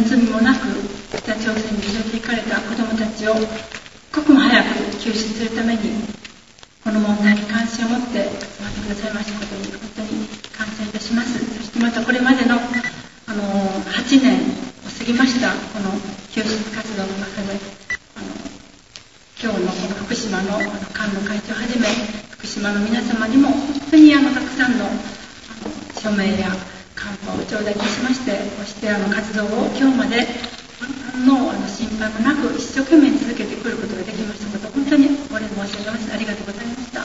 の罪もなく北朝鮮に連れて行かれた子供たちを一刻も早く救出するためにこの問題に関心を持って集まってくださいましたことに本当に感謝いたします。そしてまたこれまでのあの8年を過ぎましたこの救出活動の中であの今日のこの福島のあの菅野会長をはじめ福島の皆様にも本当にあのたくさんのあの署名やカンパを頂戴いたしましてこうしてあの活動を今日まで何のあの心配もなく一生懸命続けてくることができましたこと本当にお礼申し上げます。ありがとうございました。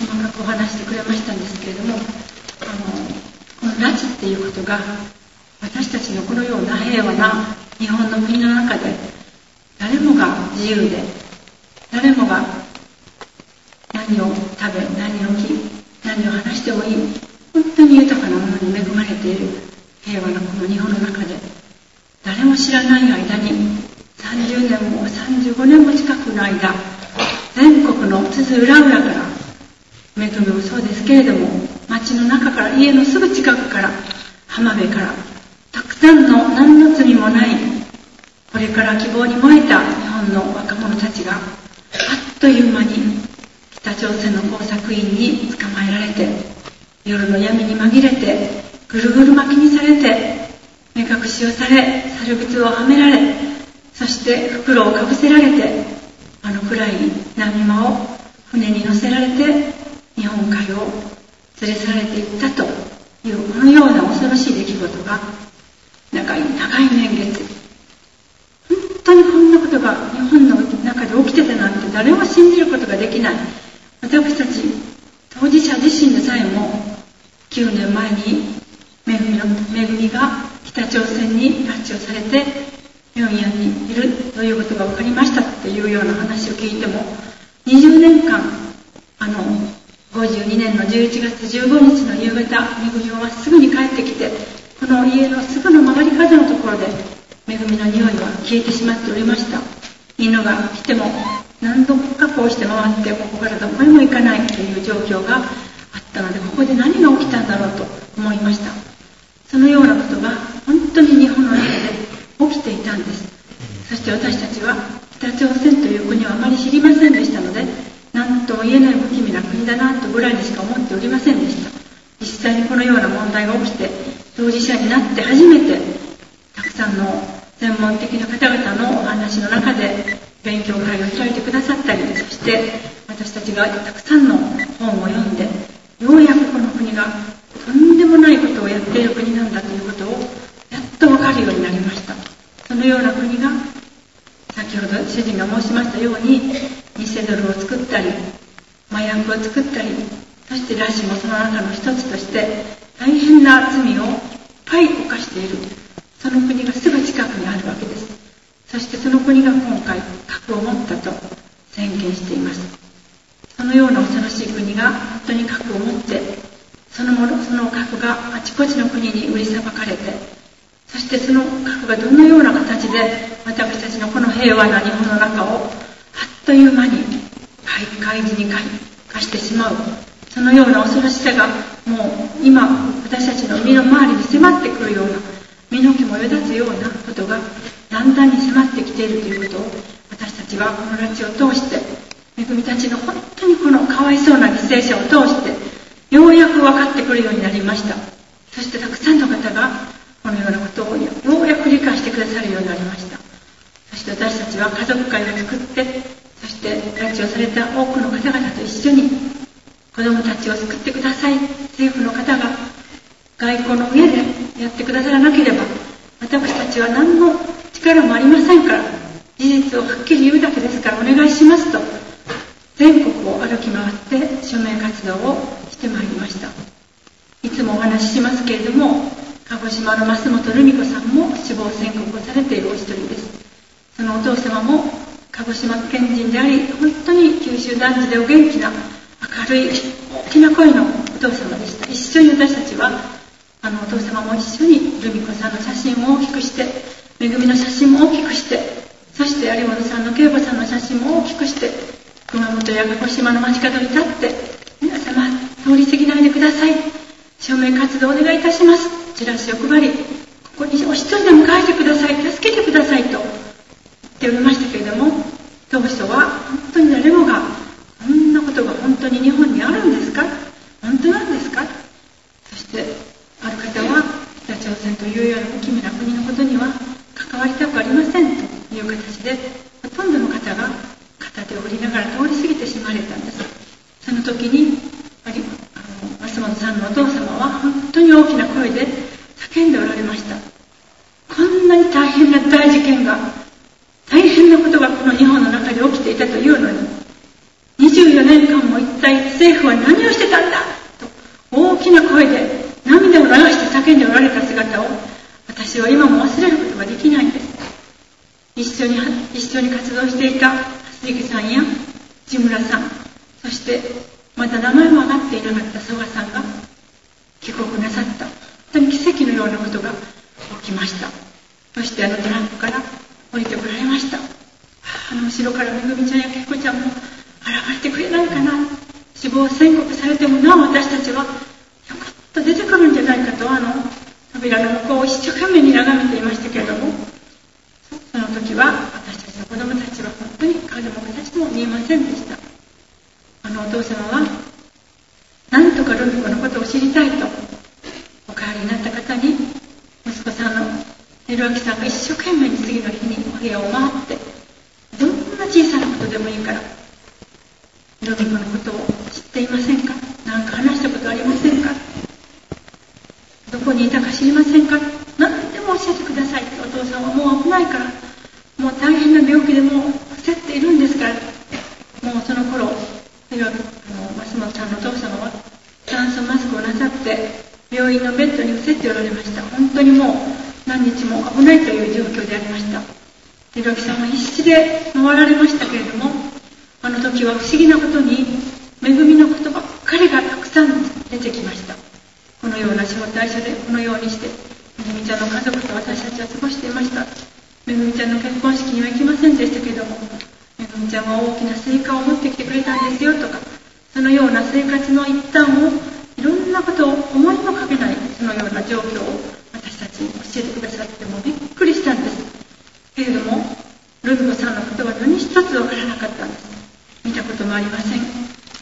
細かくお話してくれましたんですけれどもあのこの拉致っていうことが私たちのこのような平和な日本の国の中で誰もが自由で誰もが何を食べ何を着何を話してもいい本当に豊かなものに恵まれている平和なこの日本の中で誰も知らない間に30年も35年も近くの間全国の津々浦々から恵みもそうですけれども町の中から家のすぐ近くから浜辺からたくさんの何の罪もないこれから希望に燃えた日本の若者たちがあっという間に北朝鮮の工作員に捕まえられて夜の闇に紛れてぐるぐる巻きにされて目隠しをされ猿靴をはめられそして袋をかぶせられてあの暗い波間を船に乗せられて日本海を連れ去られていったというこのような恐ろしい出来事が長い長い年月本当にこんなことが日本の中で起きてたなんて誰も信じることができない。私たち当事者自身でさえも9年前に恵みの恵みが北朝鮮に拉致をされて平壌にいるということが分かりましたっていうような話を聞いても20年間あの52年の11月15日の夕方恵みはまっすぐに帰ってきてこの家のすぐの曲がり角のところで恵みの匂いは消えてしまっておりました。犬が来ても何度かこうして回ってここからどこへも行かないという状況があったのでここで何が起きたんだろうと思いました。そのようなことが本当に日本の中で起きていたんです。そして私たちは北朝鮮という国はあまり知りませんでしたので何とも言えない不気味な国だなとぐらいにしか思っておりませんでした。実際にこのような問題が起きて当事者になって初めてたくさんの専門的な方々のお話の中で勉強会を開いてくださったりそして私たちがたくさんの本を読んでようやくこの国がとんでもないことをやっている国なんだということをやっと分かるようになりましたそのような国が先ほど主人が申しましたように偽ドルを作ったり麻薬を作ったりそして拉致もその中の一つとして大変な罪をいっぱい犯している。その国がすぐ近くにあるわけです。そしてその国が今回核を持ったと宣言しています。そのような恐ろしい国が本当に核を持ってそのものその核があちこちの国に売りさばかれてそしてその核がどのような形で私たちのこの平和な日本の中をという間に開示に化してしまう。そのような恐ろしさがもう今私たちの身の回りに迫ってくるような身の毛もよだつようなことがだんだんに迫ってきているということを私たちはこの拉致を通して恵みたちの本当にこのかわいそうな犠牲者を通してようやく分かってくるようになりました。そしてたくさんの方がこのようなことをようやく理解してくださるようになりました。そして私たちは家族会を作ってそして拉致をされた多くの方々と一緒に子供たちを救ってください。政府の方が外交の上でやってくださらなければ私たちは何の力もありませんから事実をはっきり言うだけですからお願いしますと全国を歩き回って署名活動をしてまいりました。いつもお話ししますけれども鹿児島の増本留美子さんも死亡宣告をされているお一人です。そのお父様も鹿児島県人であり本当に九州男児でお元気な明るい大きな声のお父様でした。一緒に私たちはあのお父様も一緒にルミ子さんの写真を大きくしてめぐみの写真も大きくしてそして有本さんの恵子さんの写真も大きくして熊本や鹿児島の街角に立って皆様通り過ぎないでください署名活動お願いいたしますチラシを配りここにお一人でも書いてください助けてくださいと言っておりましたけれども当初は本当に誰もがこんなことが本当に日本にあるんですか本当なんですかそしてある方は北朝鮮というような大きな国のことには関わりませんという形でほとんどの方が片手を振りながら通り過ぎてしまわれたんです。その時にあの松本さんのお父様は本当に大きな声で叫んでおられました。こんなに大変な大事件が大変なことがこの日本の中で起きていたというのに24年間も一体政府は何をしてたんだ？と大きな声で涙を流して叫んでおられた姿を私は今も忘れることができないんです。一緒に一緒に活動していた蓮池さんや志村さんそしてまだ名前も上がっていなかった曽我さんが帰国なさった。本当に奇跡のようなことが起きました。そしてあのトランプから降りてこられました。あの後ろからめぐみちゃんやけいこちゃんも現れてくれないかな。死亡宣告されてもなお私たちはよかった出てくるんじゃないかとあの扉の向こうを一生懸命に眺めていましたけれども時は私たちの子供たちは本当に子供たちも見えませんでした。あのお父様は何とかルミ子のことを知りたいとお帰りになった方に息子さんの照明さんが一生懸命に次の日にお部屋を回ってどんな小さなことでもいいからルミ子のことを知っていませんか？何か話したことありませんか？どこにいたか知りませんか？何でも教えてくださいってお父さんはもう危ないから。大変な病気でもう伏せっているんですからもうその頃あの増本さんのお父様は酸素マスクをなさって病院のベッドに伏せておられました。本当にもう何日も危ないという状況でありました。ひろきさんは必死で回られましたけれどもあの時は不思議なことにめぐみのことばっかりがたくさん出てきました。このような招待所でこのようにしてめぐみちゃんの家族と私たちは過ごしていました。めぐみちゃんの結婚式には行きませんでしたけどもめぐみちゃんは大きなスイカを持ってきてくれたんですよとかそのような生活の一端をいろんなことを思いもかけないそのような状況を私たちに教えてくださってもびっくりしたんです。けれどもルミ子さんのことは何一つわからなかったんです。見たこともありません。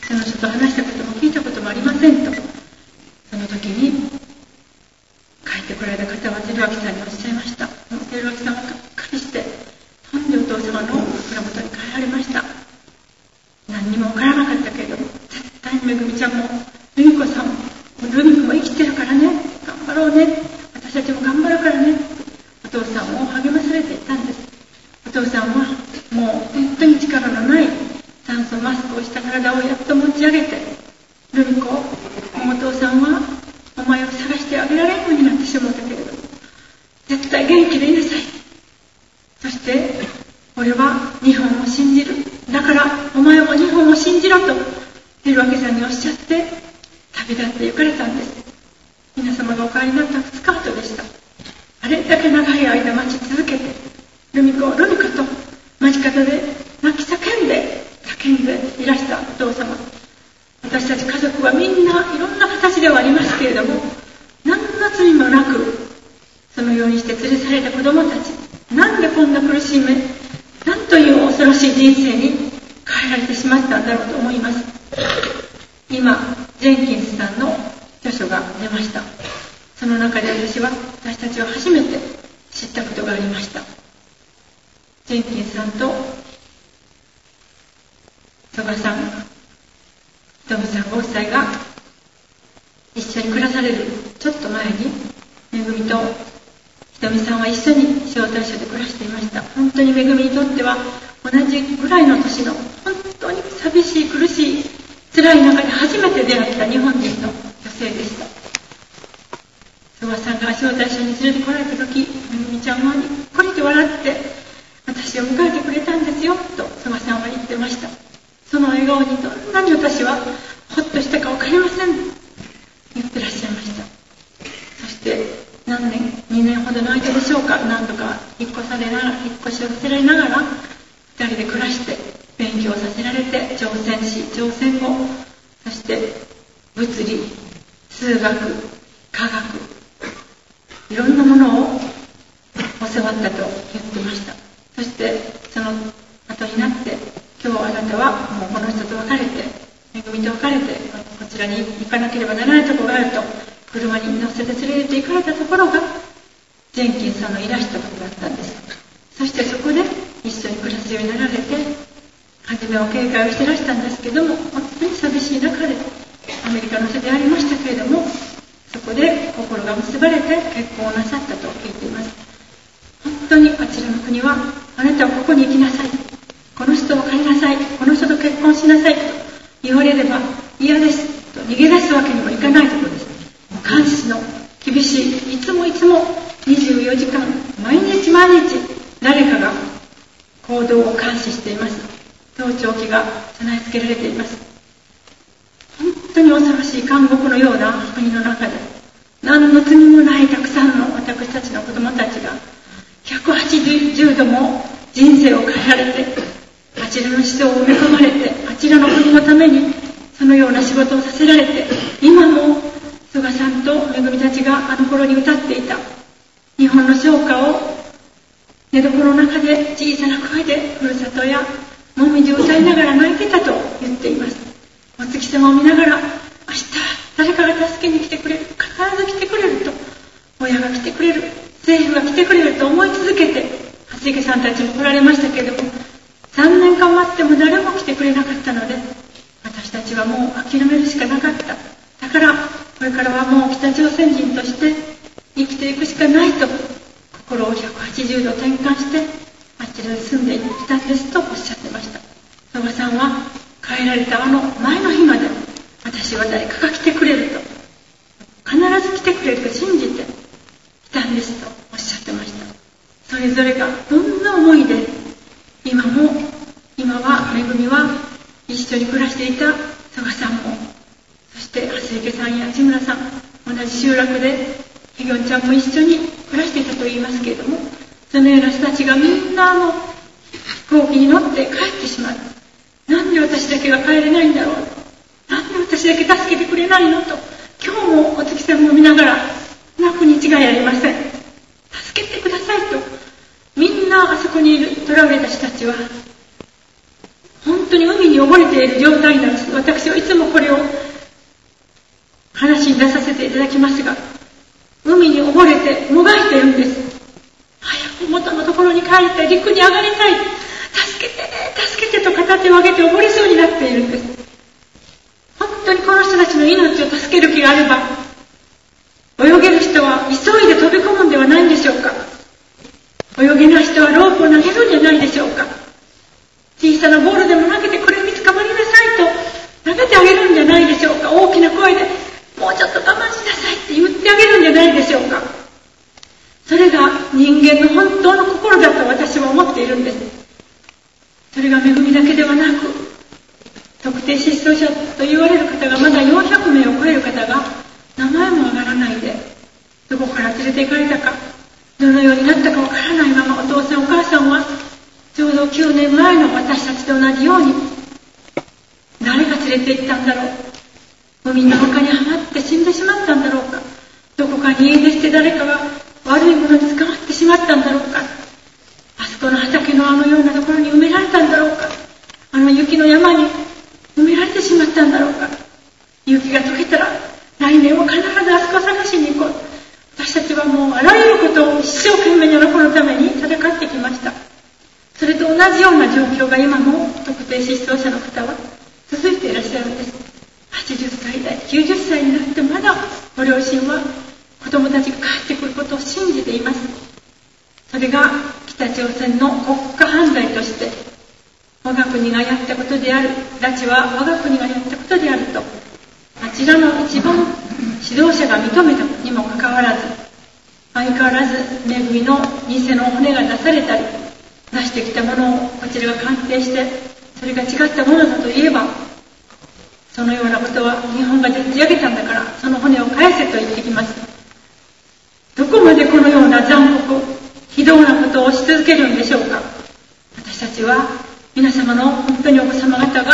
その人と話したことも聞いたこともありませんと。その時に帰ってこられた方は照明さんにおっしゃいました照明さんはがっかりしてなんでお父様の枕元に帰られました何にもわからなかったけれども絶対にめぐみちゃんもルミ子さんもルミ子も生きてるからね頑張ろうね私たちも頑張るからねお父さんを励まされていたんですお父さんはもう本当に力のない酸素マスクをした体をやっと持ち上げてルミ子お父さんはお前を探してあげられるようになってしまったけれど絶対元気でい。なさいそして俺は日本を信じる。だからお前も日本を信じろと照明さんにおっしゃって旅立って行かれたんです。皆様がお帰りになった2日後でした。あれだけ長い間待ち続けてルミ子ルミ子と街角で泣き叫んで叫んでいらしたお父様私たち家族はみんないろんな形ではありますけれども何の罪もなくそのようにして連れ去られた子供たちなんでこんな苦しい目なんという恐ろしい人生に変えられてしまった。んだろうと思います。今ジェンキンスさんの著書が出ました。その中で私は私たちは初めて知ったことがありました。ジェンキンスさんと曽我さんトムさんご夫妻が一緒に暮らされるちょっと前にめぐみとひとみさんは一緒に招待所で暮らしていました。本当にめぐみにとっては同じぐらいの年の本当に寂しい苦しい辛い中で初めて出会った日本人の女性でした。曽我さんが招待所に連れてこられた時めぐみちゃんはにっこりと笑って私を迎えてくれたんですよと曽我さんは言ってました。その笑顔にどんなに私はほっとしたか分かりません言ってらっしゃいました。そして何年2年ほどの間でしょうか。何度か引っ越されながら引っ越しをさせられながら2人で暮らして勉強させられて挑戦し挑戦後そして物理数学科学いろんなものを教わったと言ってました。そしてその後になって今日あなたはもうこの人と別れて恵みと別れてこちらに行かなければならないところがあると車に乗せて連れて行かれたところがジェンキンさんのいらしたことだったんです。そしてそこで一緒に暮らすようになられて初めは警戒をしてらしたんですけども本当に寂しい中でアメリカの人でありましたけれどもそこで心が結ばれて結婚をなさったと聞いています。本当にあちらの国はあなたはここに行きなさい。この人を借りなさい。この人と結婚しなさい。と言われれば嫌です。と逃げ出すわけにもいかないところです監視の厳しいいつもいつも24時間毎日毎日誰かが行動を監視しています盗聴器が備え付けられています。本当に恐ろしい監獄のような国の中で何の罪もないたくさんの私たちの子供たちが180度も人生を変えられてあちらの思想を埋め込まれてあちらの国のためにそのような仕事をさせられて今も曽我さんとめぐみたちがあの頃に歌っていた日本の唱歌を寝床の中で小さな声でふるさとやもみじを歌いながら泣いてたと言っています。お月様を見ながら明日誰かが助けに来てくれる必ず来てくれると親が来てくれる政府が来てくれると思い続けて橋池さんたちも来られましたけれども3年間待っても誰も来てくれなかったので私たちはもう諦めるしかなかった。だからこれからはもう北朝鮮人として生きていくしかないと心を180度転換してあちらに住んでいたんですとおっしゃってました。野賀さんは帰られたあの前の日まで私は誰かが来てくれると必ず来てくれると信じて来たんですとおっしゃってましたそれぞれがどんな思いで今も今は恵みは一緒に暮らしていた曽我さんもそして蓮池さんや千村さん同じ集落でひぎょんちゃんも一緒に暮らしていたと言いますけれどもそのような人たちがみんなあの飛行機に乗って帰ってしまうなんで私だけが帰れないんだろうなんで私だけ助けてくれないのと今日もお月さんも見ながら泣くに違いありません助けてくださいとみんなあそこにいる囚われた人たちは本当に海に溺れて状態になんです私はいつもこれを話に出させていただきますが、海に溺れてもがいているんです。早く元のところに帰って陸に上がりたい。助けて、助けてと片手を上げて溺れそうになっているんです。本当にこの人たちの命を助ける気があれば、泳げる人は急いで飛び込むんではないんでしょうか。泳げない人はロープを投げるんじゃないでしょうか。小さなボールでも投げてこれに捕まりなさいと投げてあげるんじゃないでしょうか。大きな声でもうちょっと我慢しなさいって言ってあげるんじゃないでしょうかそれが人間の本当の心だと私は思っているんですそれが恵みだけではなく特定失踪者と言われる方がまだ400名を超える方が名前も上がらないでどこから連れて行かれたかどのようになったかわからないままお父さんお母さんはちょうど9年前の私たちと同じようにれて行ったんだろう。海の中にはまって死んでしまったんだろうか。どこかに家出して誰かが悪いものに捕まってしまったんだろうか。あそこの畑のあのようなところに埋められたんだろうか。あの雪の山に埋められてしまったんだろうか。雪が溶けたら来年は必ずあそこ探しに行こう。私たちはもうあらゆることを一生懸命にあの子のために戦ってきました。それと同じような状況が今も特定失踪者の方は続いていらっしゃるんです80歳代90歳になってまだご両親は子供たちが帰ってくることを信じています。それが北朝鮮の国家犯罪として我が国がやったことである拉致は我が国がやったことであるとあちらの一番指導者が認めたにもかかわらず相変わらず恵みの偽の骨が出されたり出してきたものをこちらが鑑定してそれが違ったものだといえばそのようなことは日本がでっち上げたんだからその骨を返せと言ってきますどこまでこのような残酷非道なことをし続けるんでしょうか私たちは皆様の本当にお子様方が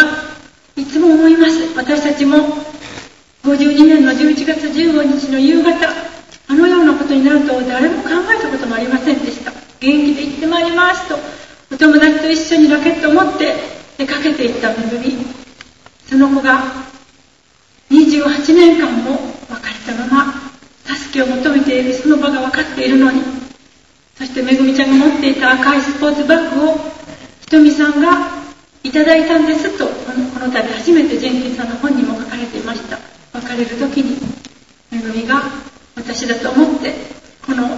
いつも思います私たちも52年の11月15日の夕方、あのようなことになると誰も考えたこともありませんでした。元気で行ってまいりますと、お友達と一緒にラケットを持って出かけていった恵み。その子が28年間も別れたまま、助けを求めているその場が分かっているのに、そしてめぐみちゃんが持っていた赤いスポーツバッグをひとみさんがいただいたんですと、この度初めてジェンキンさんの本にも書かれていました。別れる時に、めぐみが私だと思って、この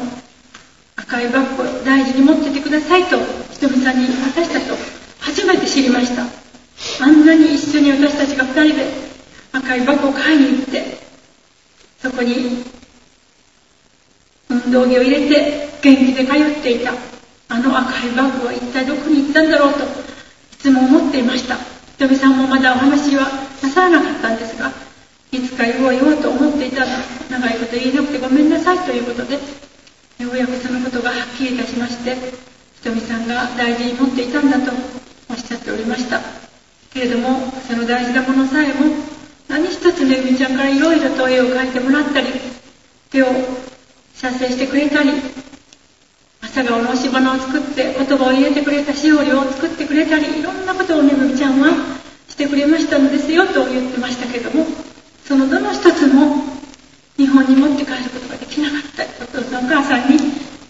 赤いバッグを大事に持っててくださいと、ひとみさんに渡したと、初めて知りました。あんなに一緒に私たちが二人で赤いバッグを買いに行って、そこに運動着を入れて元気で通っていたあの赤いバッグは一体どこに行ったんだろうといつも思っていました。ひとみさんもまだお話はなさらなかったんですが、いつか言おう言おうと思っていたら、長いこと言えなくてごめんなさいということで、ようやくそのことがはっきりいたしまして、ひとみさんが大事に持っていたんだとおっしゃっておりました。けれども、その大事なものさえも、何一つめぐみちゃんからいろいろと絵を描いてもらったり、手を写生してくれたり、朝顔の押し花を作って言葉を入れてくれたしおりを作ってくれたり、いろんなことをめぐみちゃんはしてくれましたのですよと言ってましたけども、そのどの一つも日本に持って帰ることができなかった。お父さんお母さんに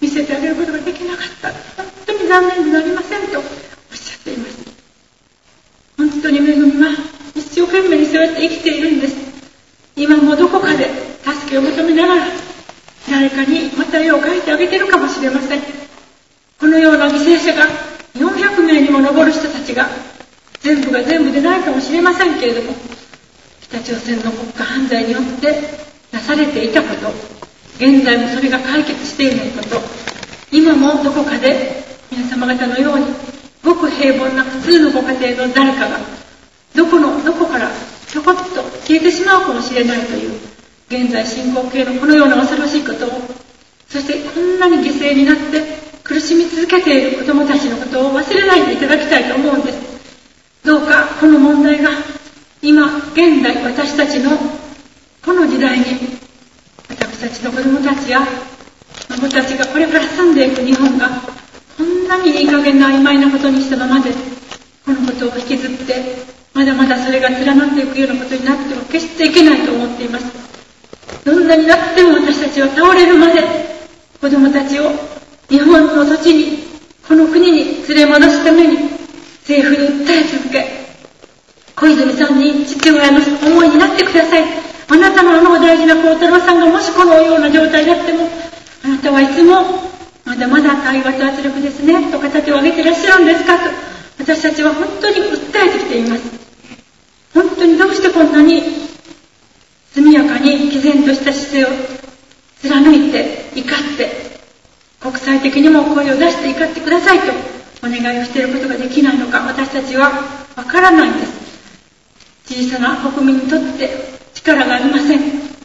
見せてあげることができなかった。本当に残念でなりませんとおっしゃっています。本当に恵みは一生懸命にそうやって生きているんです。今もどこかで助けを求めながら誰かにまた絵を描いてあげてるかもしれません。このような犠牲者が400名にも上る人たちが全部が全部でないかもしれませんけれども、北朝鮮の国家犯罪によってなされていたこと、現在もそれが解決していないこと、今もどこかで皆様方のように、ごく平凡な普通のご家庭の誰かが、どこの、どこからひょこっと消えてしまうかもしれないという、現在進行形のこのような恐ろしいことを、そしてこんなに犠牲になって苦しみ続けている子供たちのことを忘れないでいただきたいと思うんです。どうかこの問題が今、現代私たちのこの時代に私たちの子供たちや孫たちがこれから住んでいく日本がこんなにいい加減な曖昧なことにしたままでこのことを引きずってまだまだそれが連なっていくようなことになっては決していけないと思っています。どんなになっても私たちは倒れるまで子供たちを日本の土地に、この国に連れ戻すために政府に訴え続け、小泉さんに父親の思いになってください。あなたのあの大事な孝太郎さんがもしこのような状態になっても、あなたはいつも、まだまだ対話と圧力ですね、と片手を挙げてらっしゃるんですか？と、私たちは本当に訴えてきています。本当にどうしてこんなに速やかに毅然とした姿勢を貫いて怒って国際的にも声を出して怒ってくださいとお願いをしていることができないのか私たちはわからないんです。小さな国民にとって力がありません。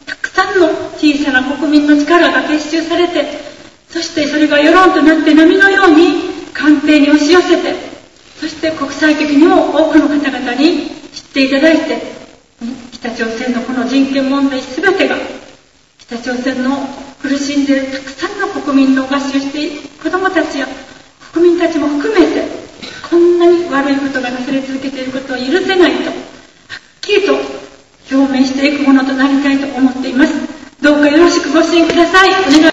たくさんの小さな国民の力が結集されてそしてそれが世論となって波のように官邸に押し寄せてそして国際的にも多くの方々に知っていただいて北朝鮮のこの人権問題全てが北朝鮮の苦しんでいるたくさんの国民の餓死をしている子供たちや国民たちも含めてこんなに悪いことがなされ続けていることを許せないとはっきりと表明していくものとなりたいと思っています。どうかよろしくご支援ください。